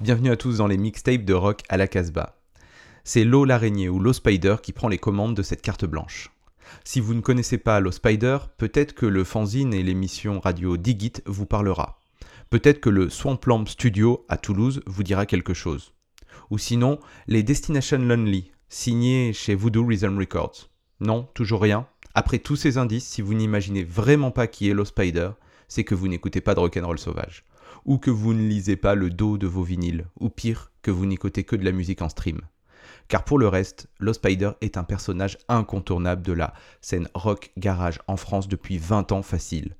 Bienvenue à tous dans les mixtapes de rock à la Casbah. C'est Lo l'araignée ou Lo Spider qui prend les commandes de cette carte blanche. Si vous ne connaissez pas Lo Spider, peut-être que le fanzine et l'émission radio Digit vous parlera. Peut-être que le Swamplamp Studio à Toulouse vous dira quelque chose. Ou sinon, les Destination Lonely, signés chez Voodoo Rhythm Records. Non, toujours rien après tous ces indices, si vous n'imaginez vraiment pas qui est Lo Spider, c'est que vous n'écoutez pas de rock'n'roll sauvage. Ou que vous ne lisez pas le dos de vos vinyles. Ou pire, que vous n'écoutez que de la musique en stream. Car pour le reste, Lo Spider est un personnage incontournable de la scène rock garage en France depuis 20 ans facile.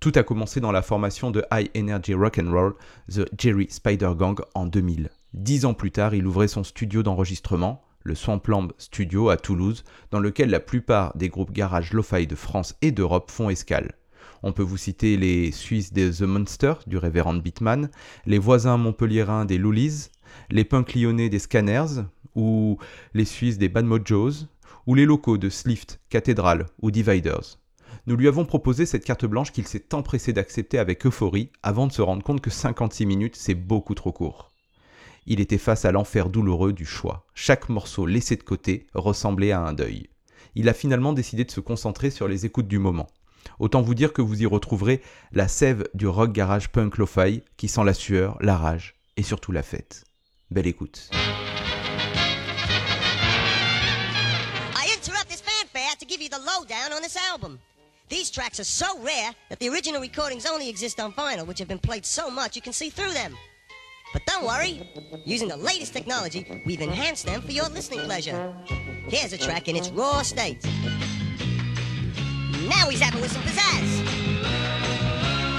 Tout a commencé dans la formation de High Energy Rock'n'Roll, The Jerry Spider Gang, en 2000. Dix ans plus tard, il ouvrait son studio d'enregistrement, le Swamplamb Studio à Toulouse, dans lequel la plupart des groupes garage lo-fi de France et d'Europe font escale. On peut vous citer les Suisses des The Monster du révérend Beatman, les voisins montpelliérains des Lulis, les punks lyonnais des Scanners, ou les Suisses des Bad Mojos, ou les locaux de Slift, Cathedral ou Dividers. Nous lui avons proposé cette carte blanche qu'il s'est empressé d'accepter avec euphorie avant de se rendre compte que 56 minutes c'est beaucoup trop court il était face à l'enfer douloureux du choix. Chaque morceau laissé de côté ressemblait à un deuil. Il a finalement décidé de se concentrer sur les écoutes du moment. Autant vous dire que vous y retrouverez la sève du rock garage punk lo-fi qui sent la sueur, la rage et surtout la fête. Belle écoute. I interrupt this fanfare to give you the lowdown on this album. These tracks are so rare that the original recordings only exist on vinyl, which have been played so much you can see through them. But don't worry, using the latest technology, we've enhanced them for your listening pleasure. Here's a track in its raw state. Now he's having with some pizzazz.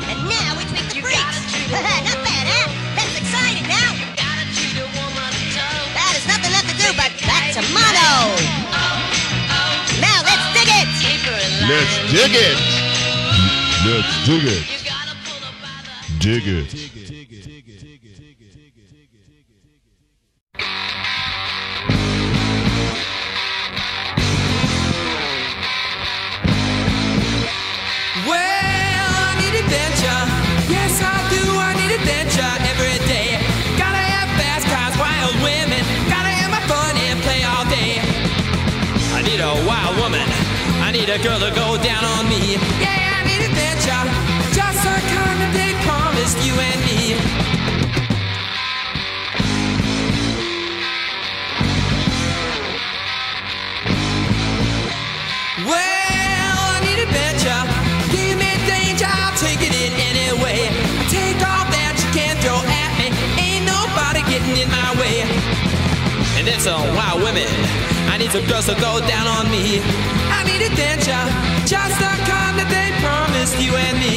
And now we tweak the freaks. Not bad, huh? That's exciting now. That is nothing left to do but back to mono. Now let's dig it. Let's dig it. Let's dig it. Dig it. A wild women. I need some girls to go down on me. I need adventure, just the kind that they promised you and me.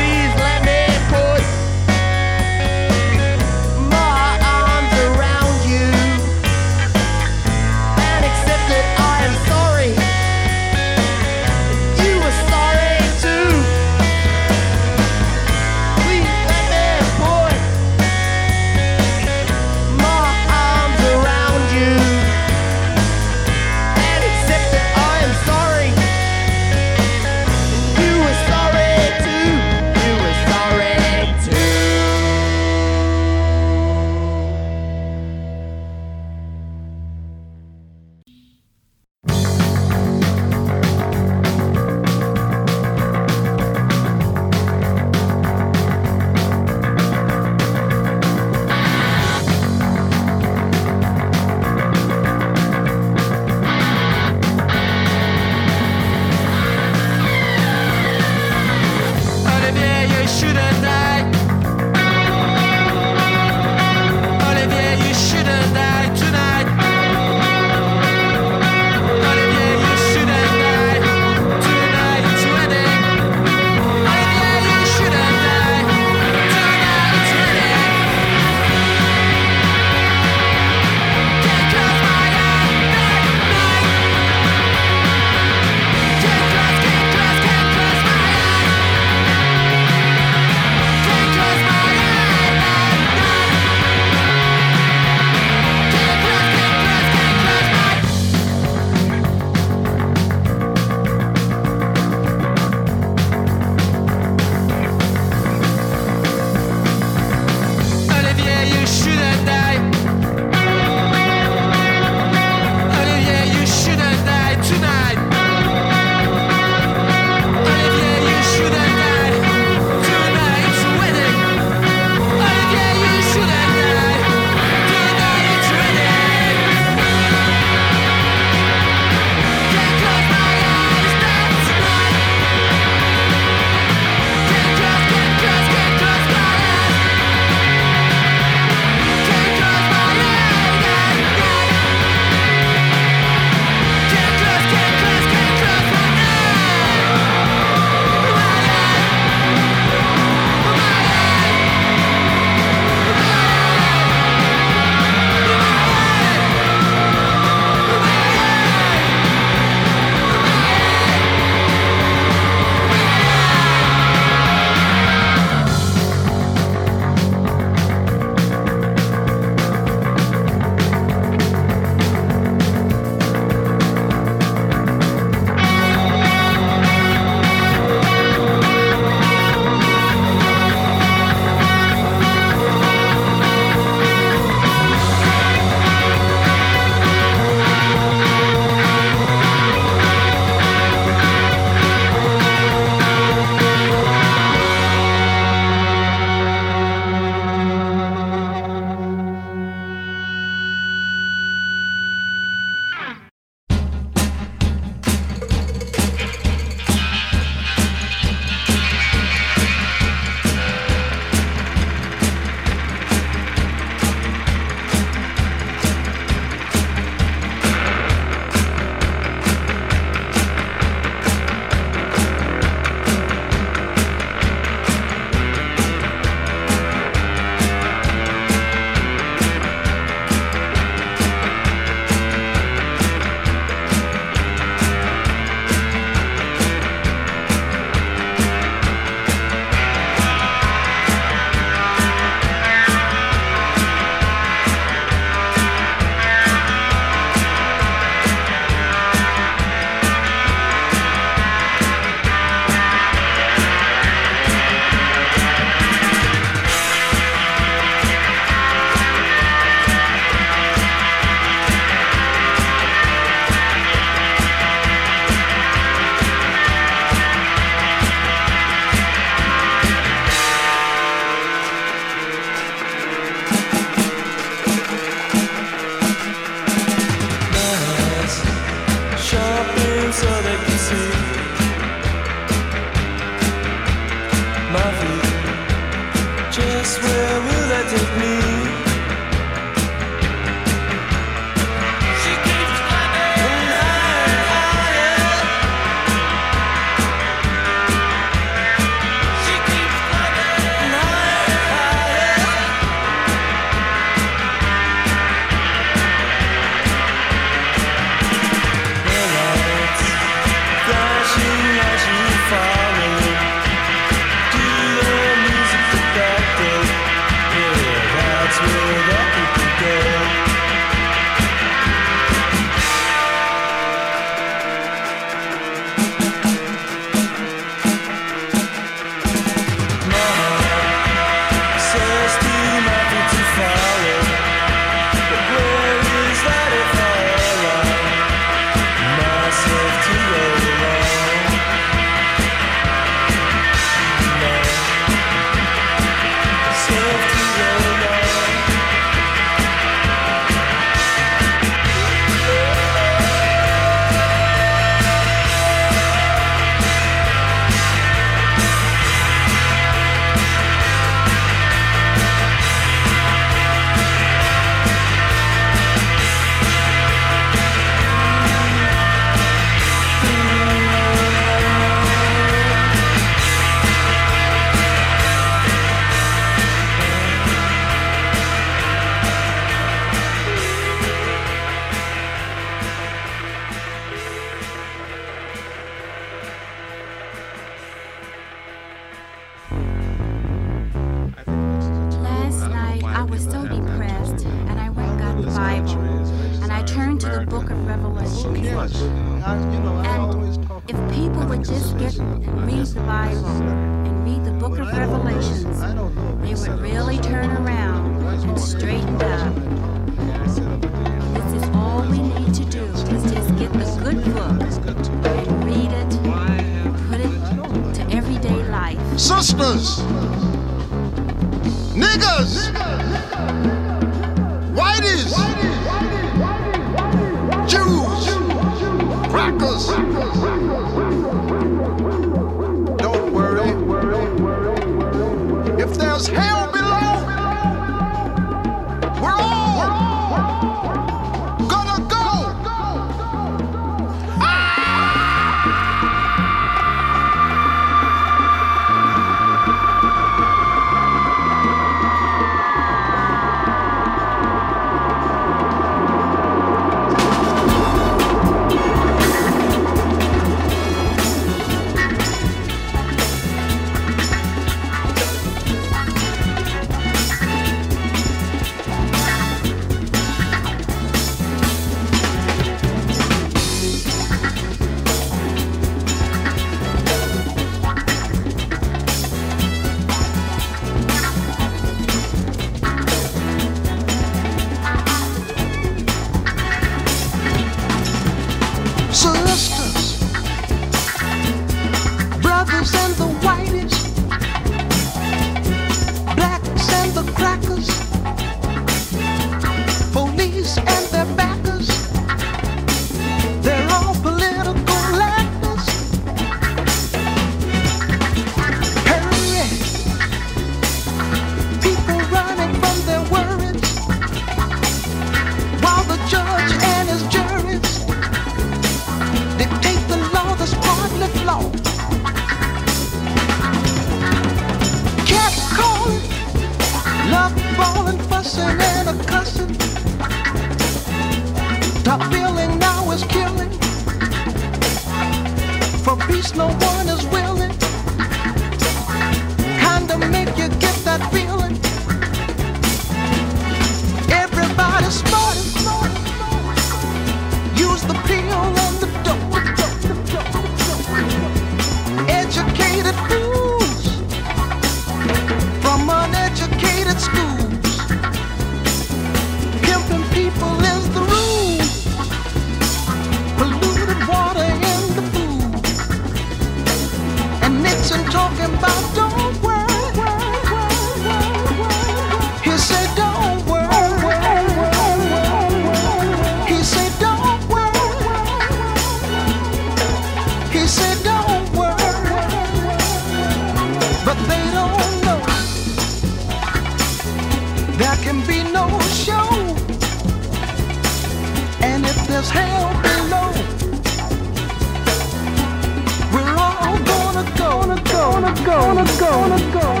Gonna go, gonna go,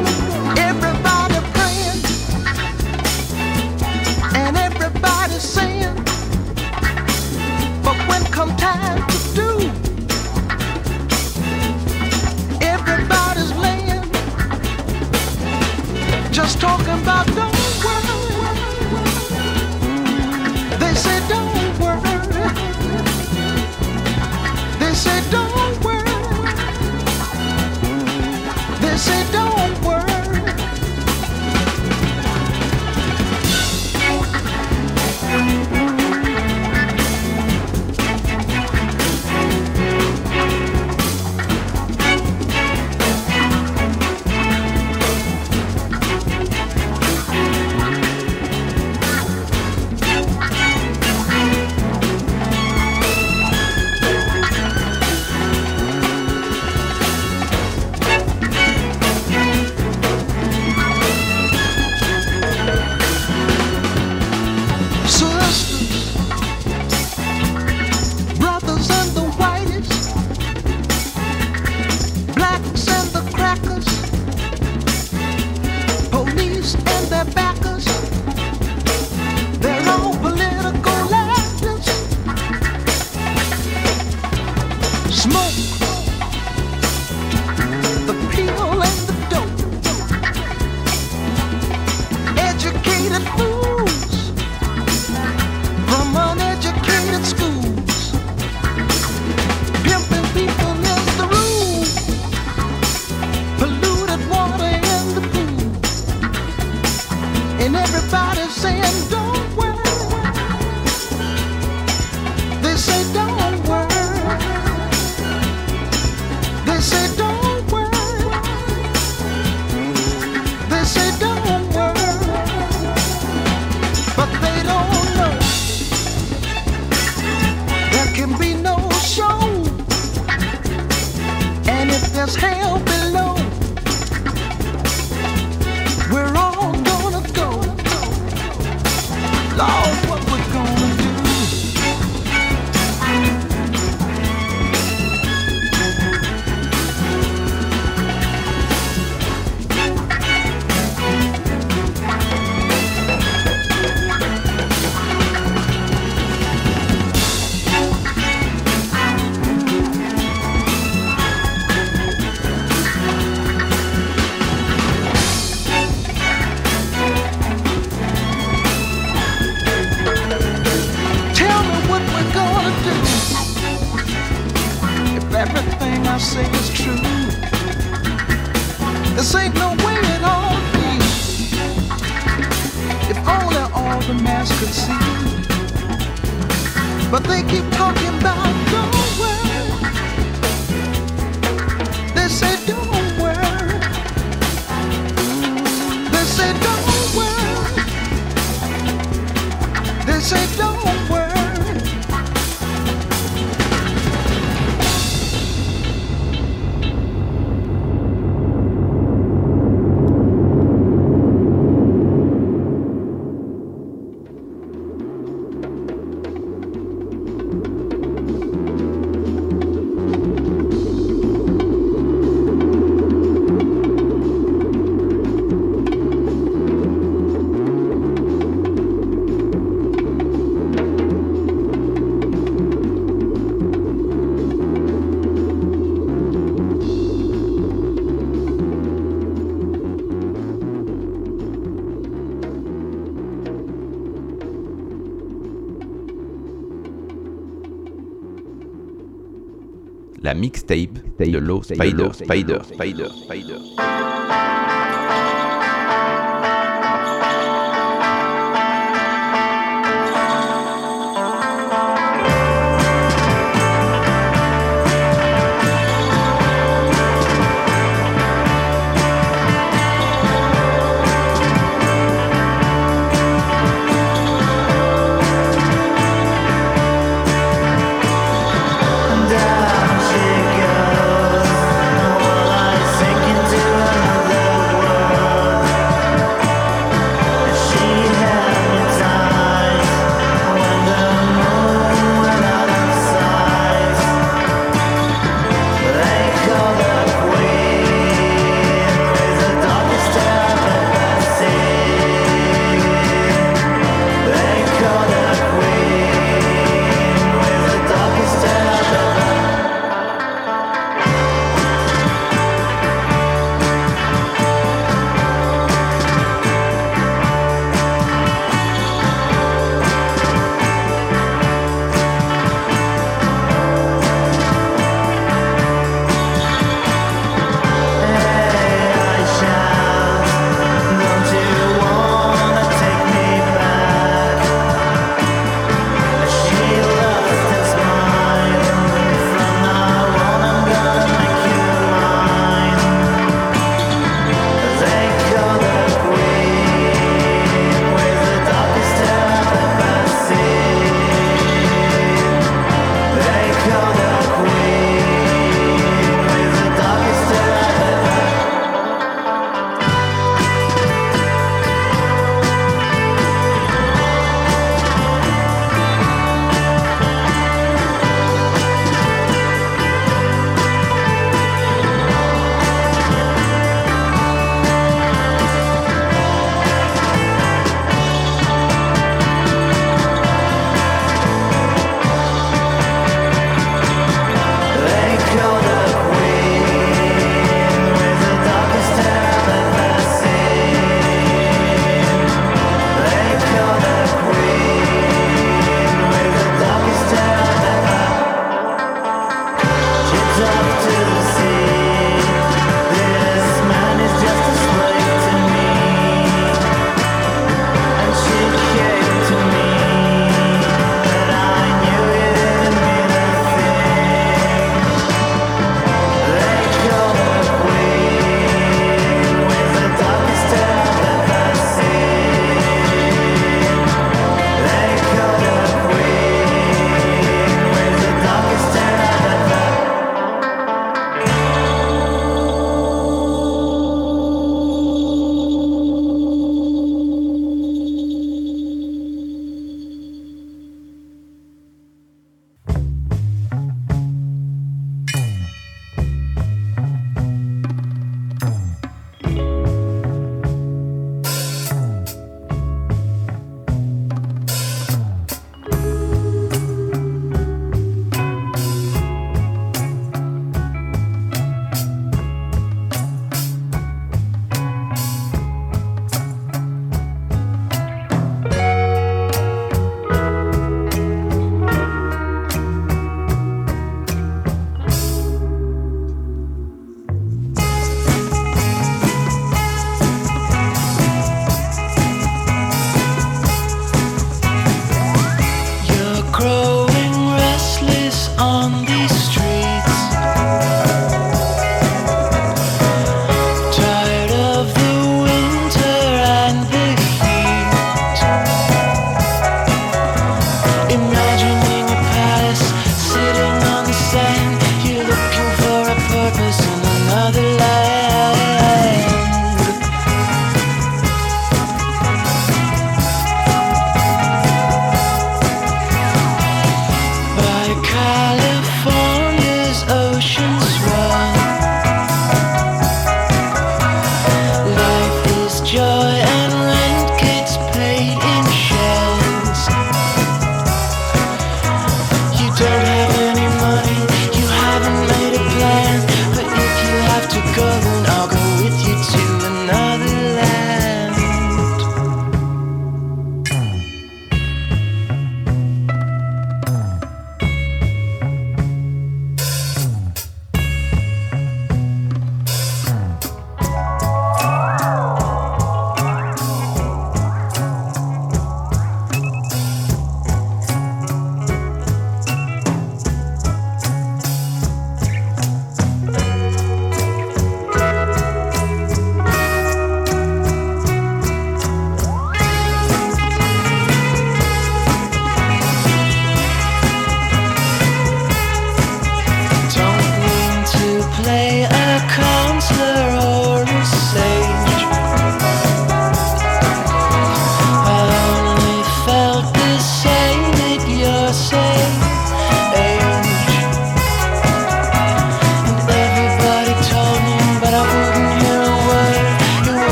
mixtape de Low Spider, Spider, Spider, Spider.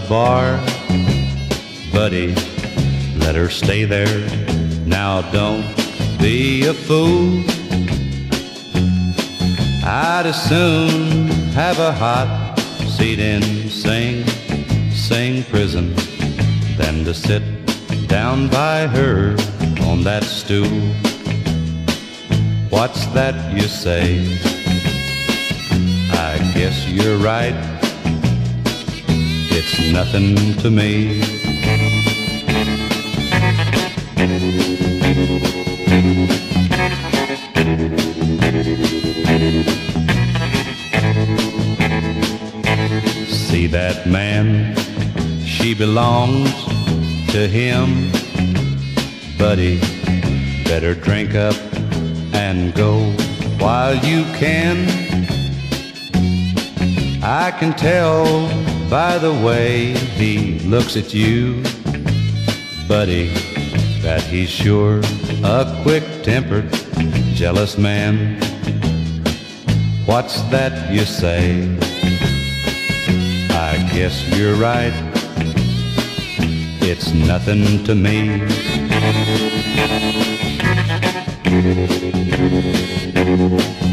The bar, buddy. Let her stay there. Now don't be a fool. I'd as soon have a hot seat in Sing Sing prison than to sit down by her on that stool. What's that you say? I guess you're right. It's nothing to me. See that man? She belongs to him. Buddy, better drink up and go while you can. I can tell by the way he looks at you, buddy, that he's sure a quick-tempered, jealous man. What's that you say? I guess you're right. It's nothing to me. There you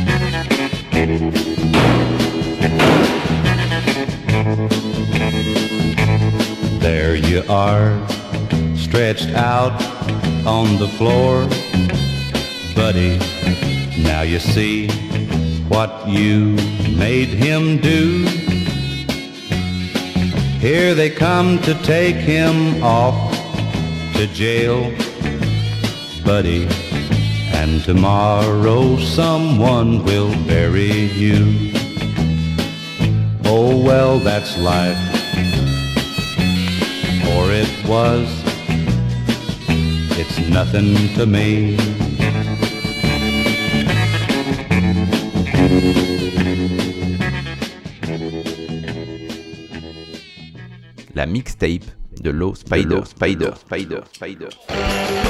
are, stretched out on the floor. Buddy, now you see what you made him do. Here they come to take him off to jail, buddy. And tomorrow someone will bury you. Oh well, that's life. Was. It's nothing to me. La mixtape de Lo Spider, Spider, Spider, Spider. On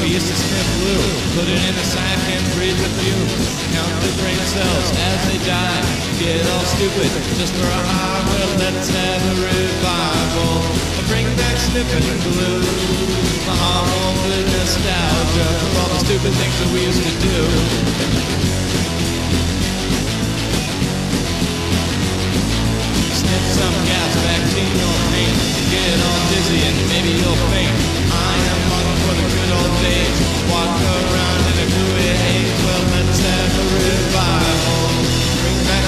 we used to sniff glue, put it in a sack and breathe the fumes, count the brain cells as they die, get all stupid just for a high. Well, let's have a revival. Bring back sniffing glue, my heart with nostalgia for all the stupid things that we used to do. Sniff some gas, or paint. Get all dizzy and maybe you'll faint. I am for the good old days. Walk around in a. Well. Bring back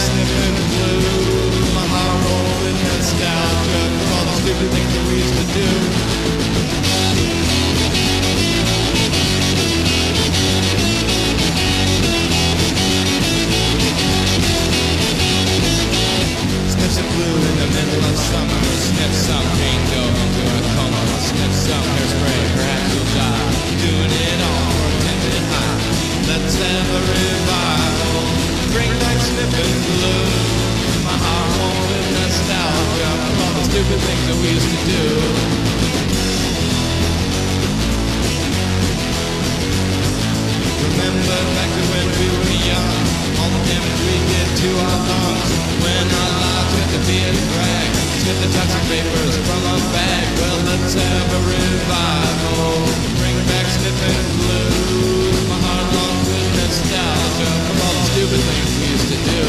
blue. All the stupid things that we used to do. Of blue in the middle of summer. Sniffs some paint over into a coma. Sniffs some hairspray, perhaps doing it all, pretending high. Let's have a revival. Bring back Smith and Blue. My heart warm with nostalgia from all the stupid things that we used to do. and breathed to our lungs. When our lives took a feel drag, took the toxic vapors from our bag. Well, let's have a revival. Bring back sniffing blues. My heart long with nostalgia from all the stupid things we used to do.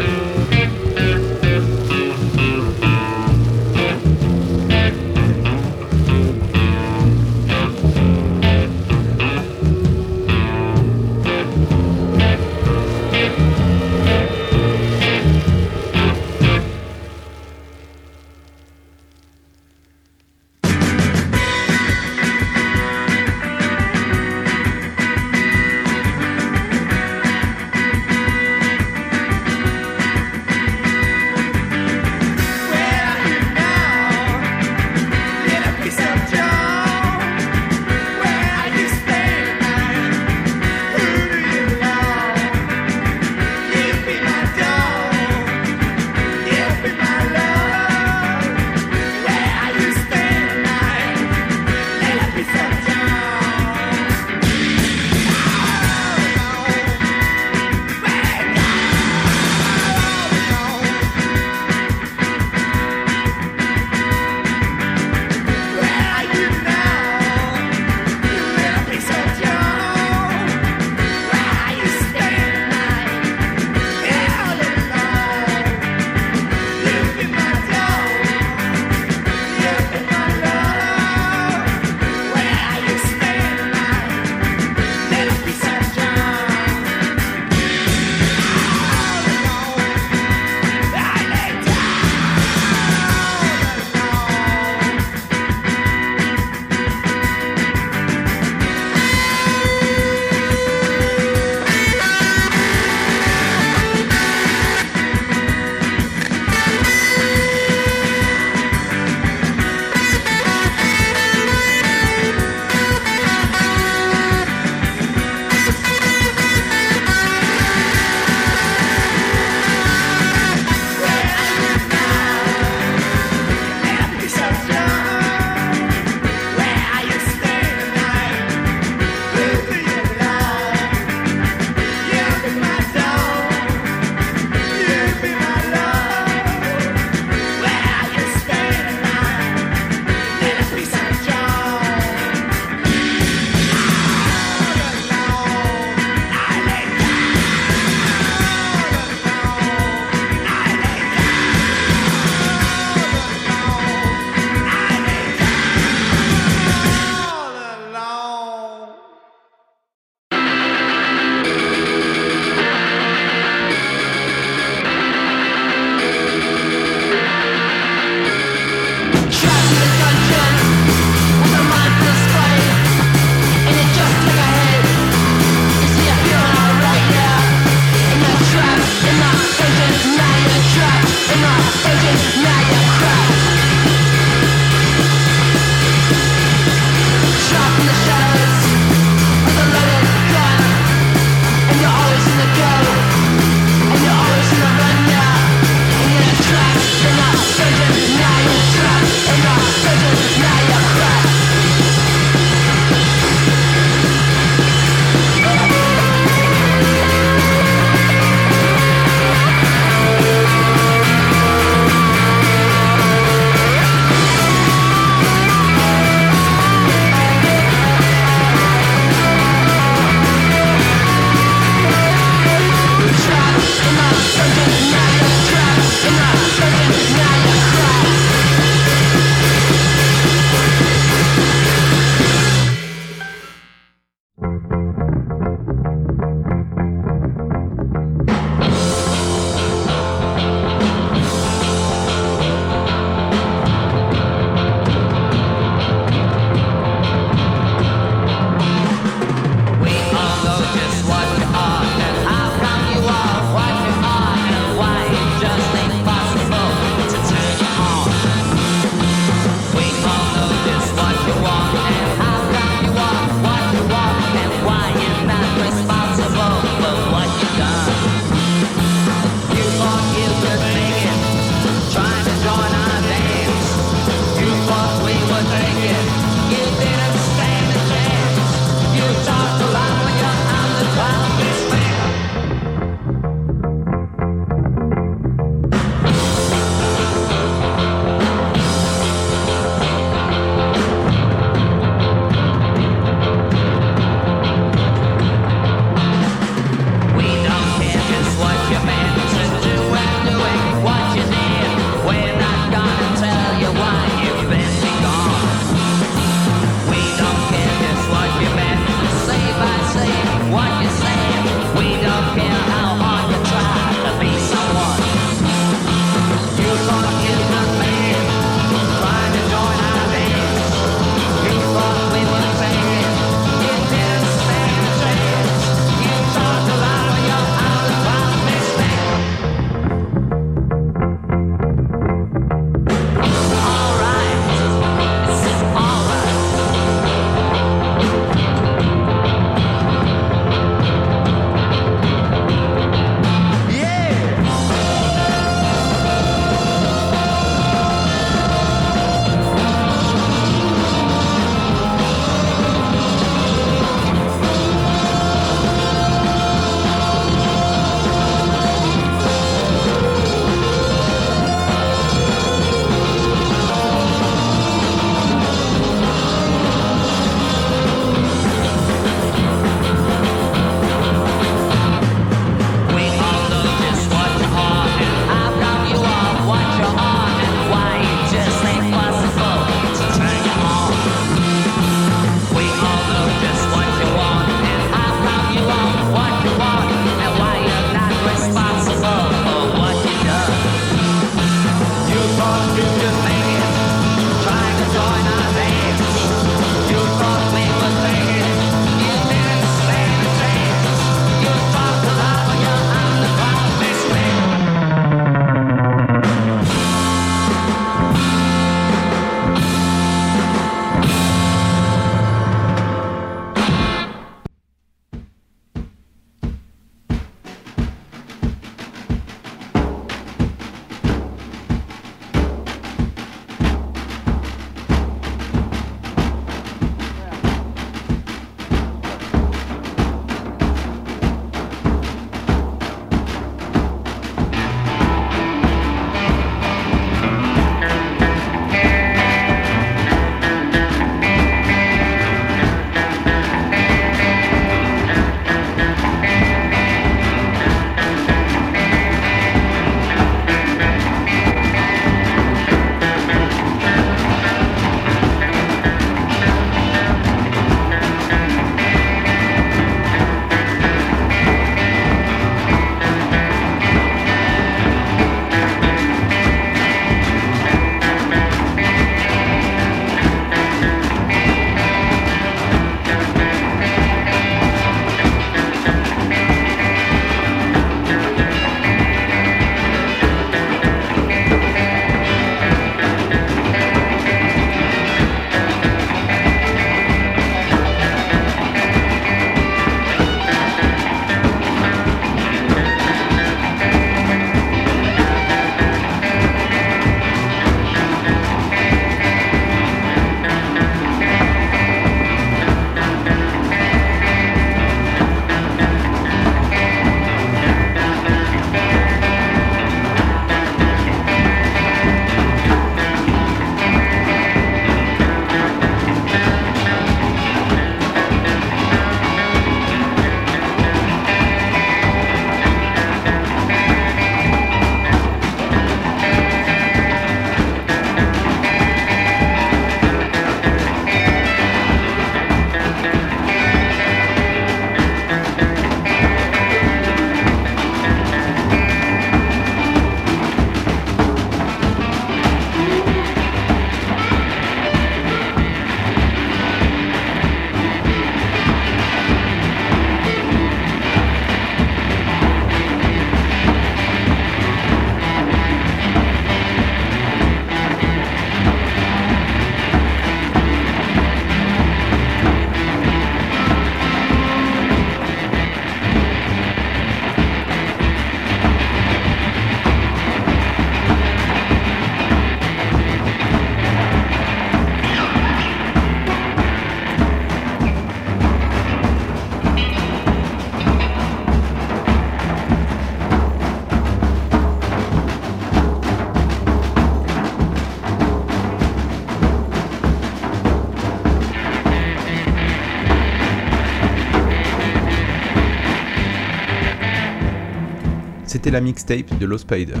C'était la mixtape de Low Spider.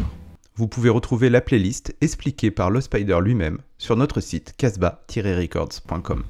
Vous pouvez retrouver la playlist expliquée par Low Spider lui-même sur notre site casbah-records.com.